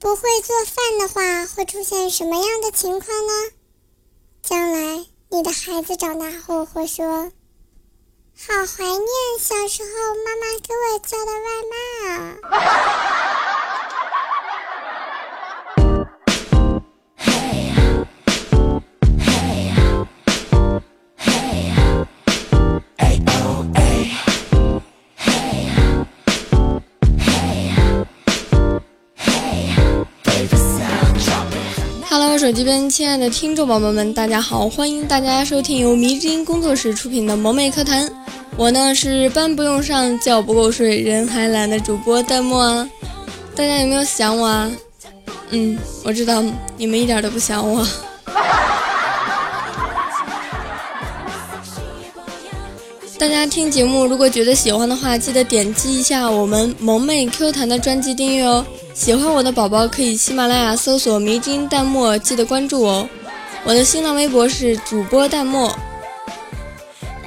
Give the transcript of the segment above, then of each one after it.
不会做饭的话，会出现什么样的情况呢？将来你的孩子长大后会说：“好怀念小时候妈妈给我叫的外卖啊！”手机边，亲爱的听众宝宝们，大家好！欢迎大家收听由迷之音工作室出品的萌妹课堂。我呢是班不用上，觉不够睡，人还懒的主播弹幕啊！大家有没有想我啊？嗯，我知道你们一点都不想我。大家听节目，如果觉得喜欢的话，记得点击一下我们萌妹 Q 弹的专辑订阅哦。喜欢我的宝宝可以喜马拉雅搜索“迷津淡漠”，记得关注哦。我的新浪微博是主播淡漠。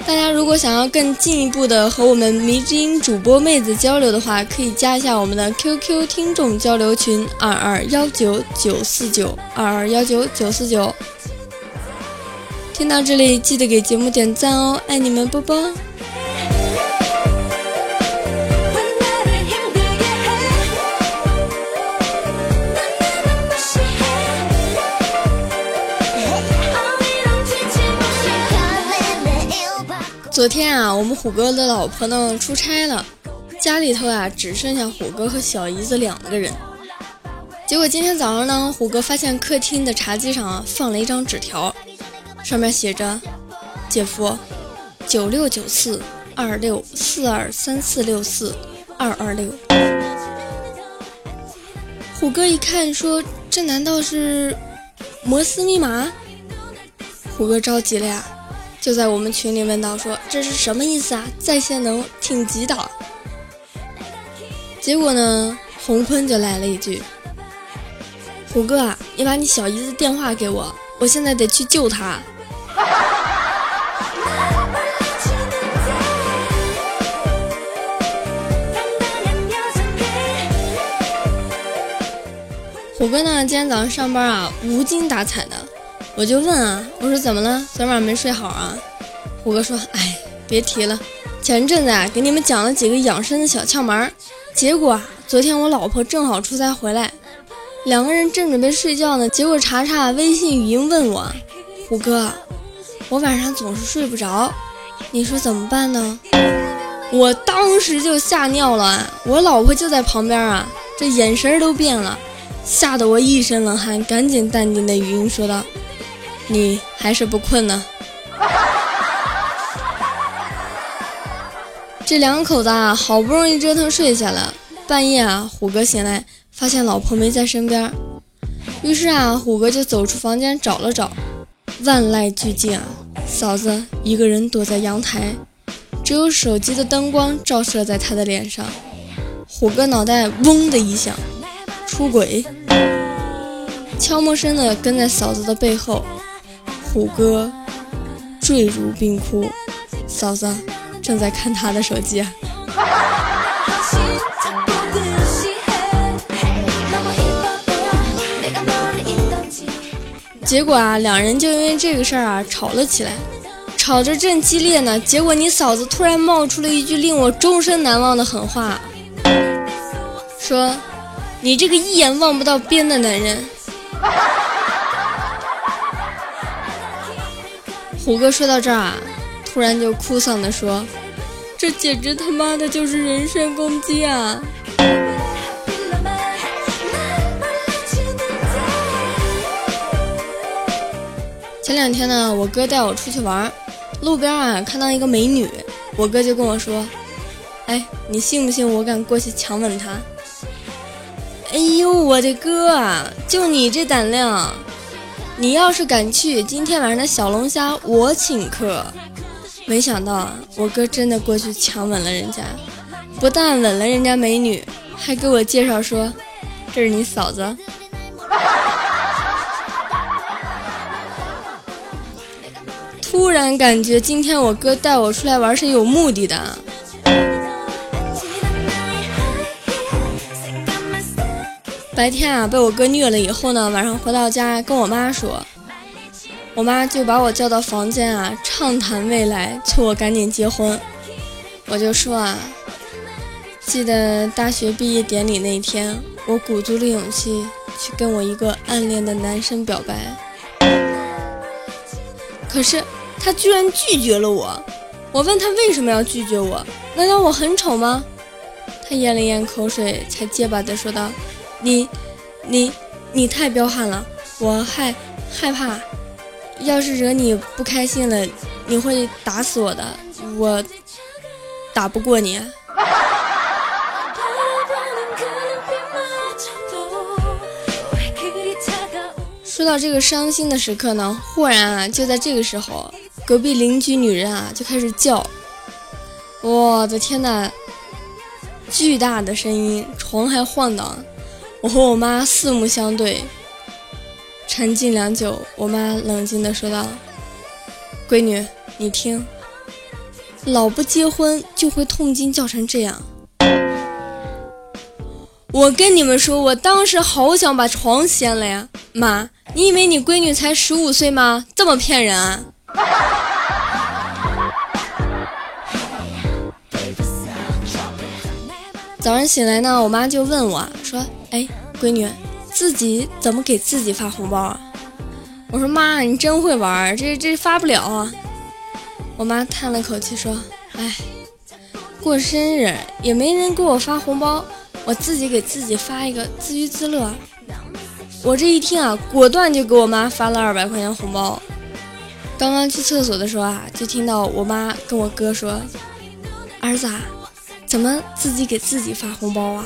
大家如果想要更进一步的和我们迷之音主播妹子交流的话，可以加一下我们的 QQ 听众交流群二二幺九九四九二二幺九九四九。听到这里，记得给节目点赞哦，爱你们，啵啵。昨天啊，我们虎哥的老婆呢出差了，家里头啊只剩下虎哥和小姨子两个人。结果今天早上呢，虎哥发现客厅的茶几上放了一张纸条，上面写着：“姐夫，九六九四二六四二三四六四二二六。”虎哥一看说：“这难道是摩斯密码？”虎哥着急了呀。就在我们群里问到说这是什么意思啊？在线能挺急的。结果呢，洪坤就来了一句：“虎哥啊，你把你小姨子电话给我，我现在得去救她。”虎哥呢，今天早上上班啊，无精打采的。我就问啊，我说怎么了？昨晚没睡好啊？虎哥说，哎，别提了，前阵子啊，给你们讲了几个养生的小窍门，结果啊，昨天我老婆正好出差回来，两个人正准备睡觉呢，结果查查微信语音问我，虎哥，我晚上总是睡不着，你说怎么办呢？我当时就吓尿了，我老婆就在旁边啊，这眼神都变了，吓得我一身冷汗，赶紧淡定的语音说道。你还是不困呢？这两口子啊，好不容易折腾睡下了，半夜啊，虎哥醒来发现老婆没在身边，于是啊，虎哥就走出房间找了找，万籁俱静啊，嫂子一个人躲在阳台，只有手机的灯光照射在他的脸上，虎哥脑袋嗡的一响，出轨，悄没声的跟在嫂子的背后。虎哥坠入冰窟，嫂子正在看他的手机。结果啊，两人就因为这个事儿啊吵了起来，吵着正激烈呢。结果你嫂子突然冒出了一句令我终身难忘的狠话，说：“你这个一眼望不到边的男人。”虎哥说到这儿啊，突然就哭丧的说：“这简直他妈的就是人身攻击啊！”前两天呢，我哥带我出去玩，路边啊看到一个美女，我哥就跟我说：“哎，你信不信我敢过去强吻她？”哎呦，我的哥啊，就你这胆量！你要是敢去，今天晚上的小龙虾我请客。没想到啊，我哥真的过去强吻了人家，不但吻了人家美女，还给我介绍说这是你嫂子。突然感觉今天我哥带我出来玩是有目的的。白天啊被我哥虐了以后呢，晚上回到家跟我妈说，我妈就把我叫到房间啊，畅谈未来，催我赶紧结婚。我就说啊，记得大学毕业典礼那天，我鼓足了勇气去跟我一个暗恋的男生表白，可是他居然拒绝了我。我问他为什么要拒绝我？难道我很丑吗？他咽了咽口水，才结巴地说道：“你，你，你太彪悍了，我害害怕，要是惹你不开心了，你会打死我的。我打不过你。”说到这个伤心的时刻呢，忽然啊，就在这个时候。隔壁邻居女人啊，就开始叫，我的天呐，巨大的声音，床还晃荡。我和我妈四目相对，沉静良久。我妈冷静地说道：“闺女，你听，老不结婚就会痛经叫成这样。我跟你们说，我当时好想把床掀了呀！妈，你以为你闺女才十五岁吗？这么骗人啊！”早上醒来呢，我妈就问我说：“哎，闺女，自己怎么给自己发红包啊？”我说：“妈，你真会玩，这这发不了啊。”我妈叹了口气说：“哎，过生日也没人给我发红包，我自己给自己发一个，自娱自乐。”我这一听啊，果断就给我妈发了二百块钱红包。刚刚去厕所的时候啊，就听到我妈跟我哥说：“儿子，啊，怎么自己给自己发红包啊？”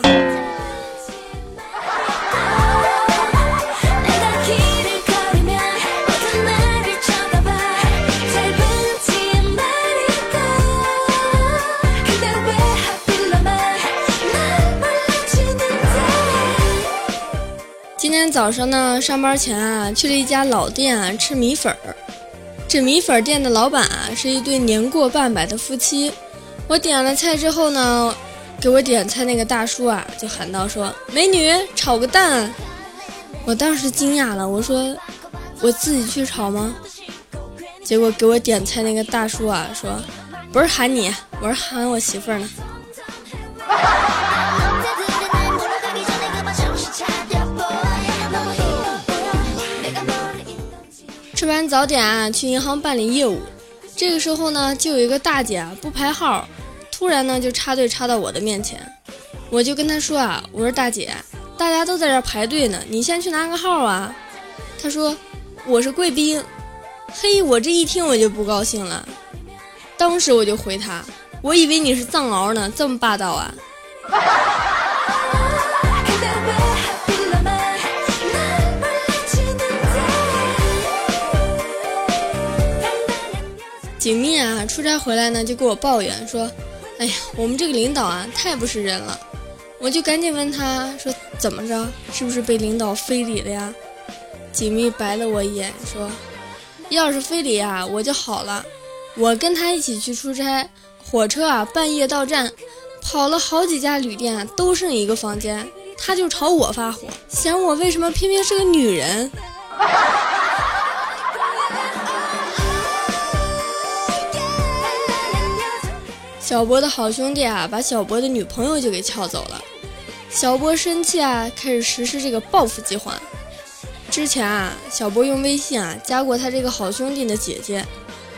早上呢，上班前啊，去了一家老店啊，吃米粉儿。这米粉店的老板啊，是一对年过半百的夫妻。我点了菜之后呢，给我点菜那个大叔啊，就喊道说：“美女，炒个蛋。”我当时惊讶了，我说：“我自己去炒吗？”结果给我点菜那个大叔啊，说：“不是喊你，我是喊我媳妇儿呢。”早点啊，去银行办理业务。这个时候呢，就有一个大姐啊不排号，突然呢就插队插到我的面前。我就跟她说啊，我说大姐，大家都在这排队呢，你先去拿个号啊。她说我是贵宾。嘿，我这一听我就不高兴了，当时我就回她，我以为你是藏獒呢，这么霸道啊。锦觅啊，出差回来呢，就给我抱怨说：“哎呀，我们这个领导啊，太不是人了。”我就赶紧问他说：“怎么着？是不是被领导非礼了呀？”锦觅白了我一眼说：“要是非礼啊，我就好了。我跟他一起去出差，火车啊半夜到站，跑了好几家旅店，都剩一个房间，他就朝我发火，嫌我为什么偏偏是个女人。”小博的好兄弟啊，把小博的女朋友就给撬走了。小博生气啊，开始实施这个报复计划。之前啊，小博用微信啊加过他这个好兄弟的姐姐，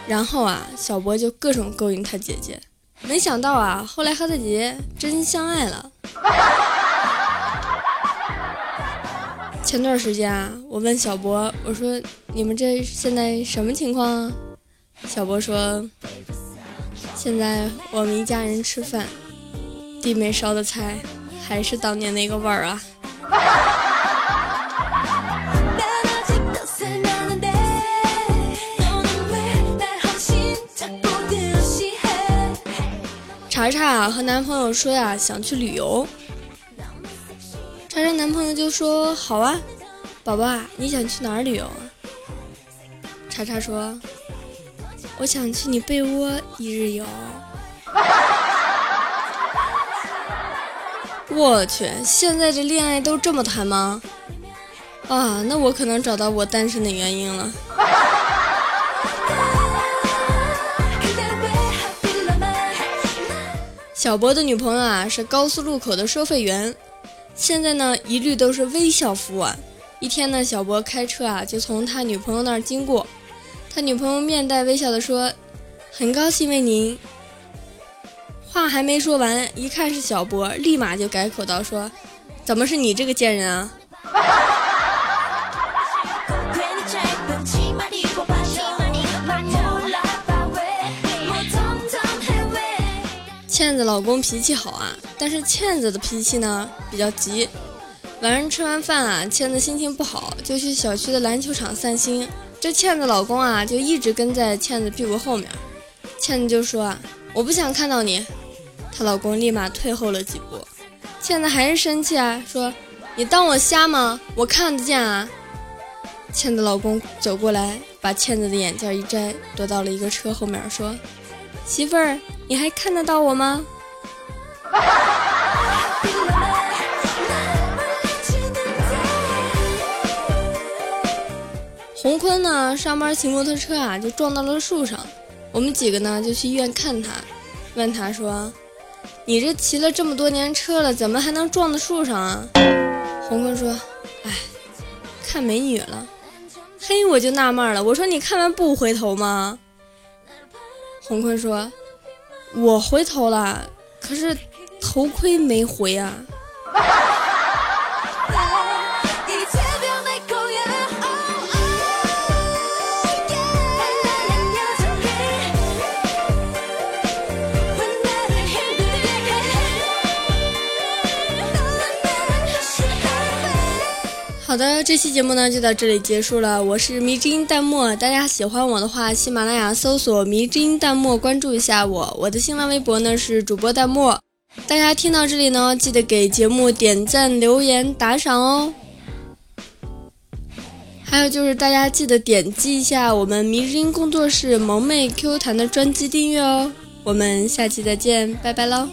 然后啊，小博就各种勾引他姐姐。没想到啊，后来和他姐姐真相爱了。前段时间啊，我问小博，我说你们这现在什么情况啊？小博说。现在我们一家人吃饭，弟妹烧的菜还是当年那个味儿啊！查查和男朋友说呀，想去旅游。查查男朋友就说：“好啊，宝宝啊，你想去哪儿旅游啊？”查查说。我想去你被窝一日游。我去，现在这恋爱都这么谈吗？啊，那我可能找到我单身的原因了。小博的女朋友啊是高速路口的收费员，现在呢一律都是微笑服务。一天呢，小博开车啊就从他女朋友那儿经过，他女朋友面带微笑的说：“很高兴为您。”话还没说完，一看是小博，立马就改口道说：“怎么是你这个贱人啊？”倩子老公脾气好啊，但是倩子的脾气呢比较急。晚上吃完饭啊，倩子心情不好，就去小区的篮球场散心。这倩子老公啊，就一直跟在倩子屁股后面。倩子就说啊，我不想看到你。她老公立马退后了几步。倩子还是生气啊，说你当我瞎吗？我看得见啊。倩子老公走过来，把倩子的眼镜一摘，躲到了一个车后面，说。媳妇儿，你还看得到我吗？洪坤呢？上班骑摩托车啊，就撞到了树上。我们几个呢，就去医院看他，问他说：“你这骑了这么多年车了，怎么还能撞到树上啊？”洪坤说：“哎，看美女了。”嘿，我就纳闷了，我说你看完不回头吗？洪坤说：“我回头了，可是头盔没回啊。”好的，这期节目呢就到这里结束了。我是迷之音淡漠，大家喜欢我的话，喜马拉雅搜索“迷之音淡漠”，关注一下我。我的新浪微博呢是主播淡漠。大家听到这里呢，记得给节目点赞、留言、打赏哦。还有就是大家记得点击一下我们迷之音工作室萌妹 Q 弹的专辑订阅哦。我们下期再见，拜拜喽。